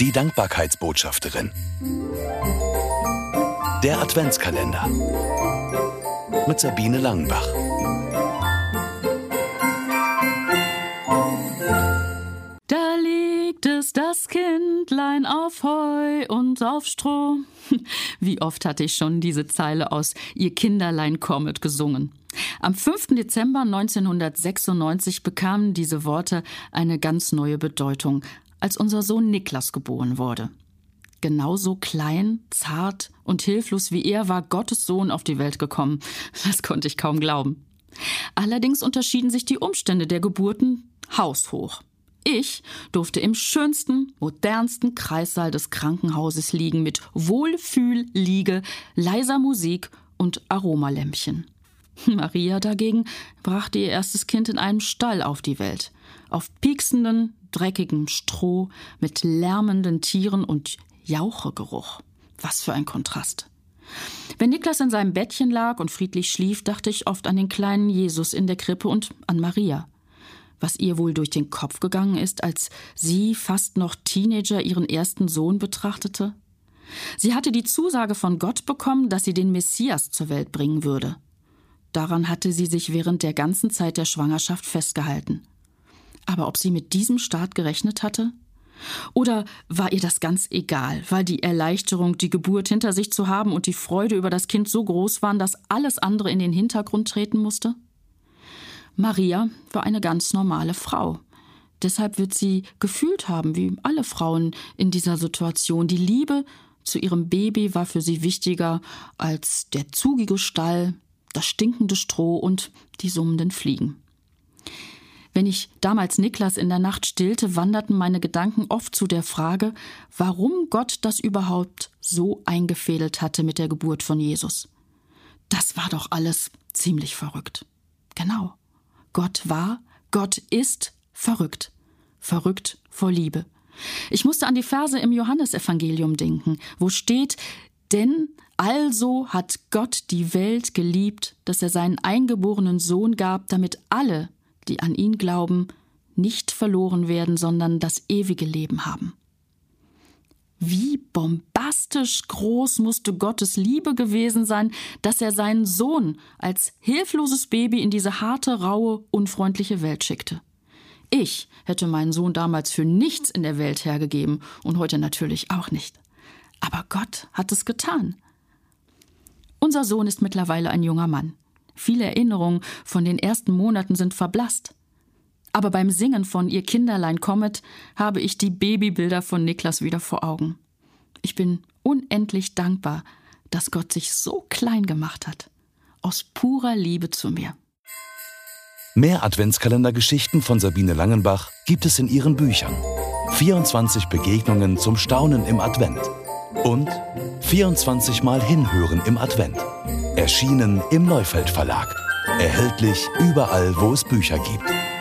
Die Dankbarkeitsbotschafterin. Der Adventskalender. Mit Sabine Langenbach. Da liegt es das Kindlein auf Heu und auf Stroh. Wie oft hatte ich schon diese Zeile aus Ihr Kinderlein kommet gesungen. Am 5. Dezember 1996 bekamen diese Worte eine ganz neue Bedeutung, als unser Sohn Niklas geboren wurde. Genauso klein, zart und hilflos wie er war Gottes Sohn auf die Welt gekommen. Das konnte ich kaum glauben. Allerdings unterschieden sich die Umstände der Geburten haushoch. Ich durfte im schönsten, modernsten Kreissaal des Krankenhauses liegen mit Wohlfühlliege, leiser Musik und Aromalämpchen. Maria dagegen brachte ihr erstes Kind in einem Stall auf die Welt. Auf pieksenden, dreckigem Stroh mit lärmenden Tieren und Jauchegeruch. Was für ein Kontrast. Wenn Niklas in seinem Bettchen lag und friedlich schlief, dachte ich oft an den kleinen Jesus in der Krippe und an Maria. Was ihr wohl durch den Kopf gegangen ist, als sie, fast noch Teenager, ihren ersten Sohn betrachtete? Sie hatte die Zusage von Gott bekommen, dass sie den Messias zur Welt bringen würde. Daran hatte sie sich während der ganzen Zeit der Schwangerschaft festgehalten. Aber ob sie mit diesem Start gerechnet hatte? Oder war ihr das ganz egal, weil die Erleichterung, die Geburt hinter sich zu haben und die Freude über das Kind so groß waren, dass alles andere in den Hintergrund treten musste? Maria war eine ganz normale Frau. Deshalb wird sie gefühlt haben, wie alle Frauen in dieser Situation. Die Liebe zu ihrem Baby war für sie wichtiger als der zugige Stall, das stinkende Stroh und die summenden Fliegen. Wenn ich damals Niklas in der Nacht stillte, wanderten meine Gedanken oft zu der Frage, warum Gott das überhaupt so eingefädelt hatte mit der Geburt von Jesus. Das war doch alles ziemlich verrückt. Genau. Gott war, Gott ist verrückt. Verrückt vor Liebe. Ich musste an die Verse im Johannesevangelium denken, wo steht, denn also hat Gott die Welt geliebt, dass er seinen eingeborenen Sohn gab, damit alle, die an ihn glauben, nicht verloren werden, sondern das ewige Leben haben. Wie bombastisch groß musste Gottes Liebe gewesen sein, dass er seinen Sohn als hilfloses Baby in diese harte, raue, unfreundliche Welt schickte. Ich hätte meinen Sohn damals für nichts in der Welt hergegeben und heute natürlich auch nicht. Aber Gott hat es getan. Unser Sohn ist mittlerweile ein junger Mann. Viele Erinnerungen von den ersten Monaten sind verblasst. Aber beim Singen von Ihr Kinderlein kommet habe ich die Babybilder von Niklas wieder vor Augen. Ich bin unendlich dankbar, dass Gott sich so klein gemacht hat. Aus purer Liebe zu mir. Mehr Adventskalendergeschichten von Sabine Langenbach gibt es in ihren Büchern. 24 Begegnungen zum Staunen im Advent und 24 Mal hinhören im Advent. Erschienen im Neufeld Verlag. Erhältlich überall, wo es Bücher gibt.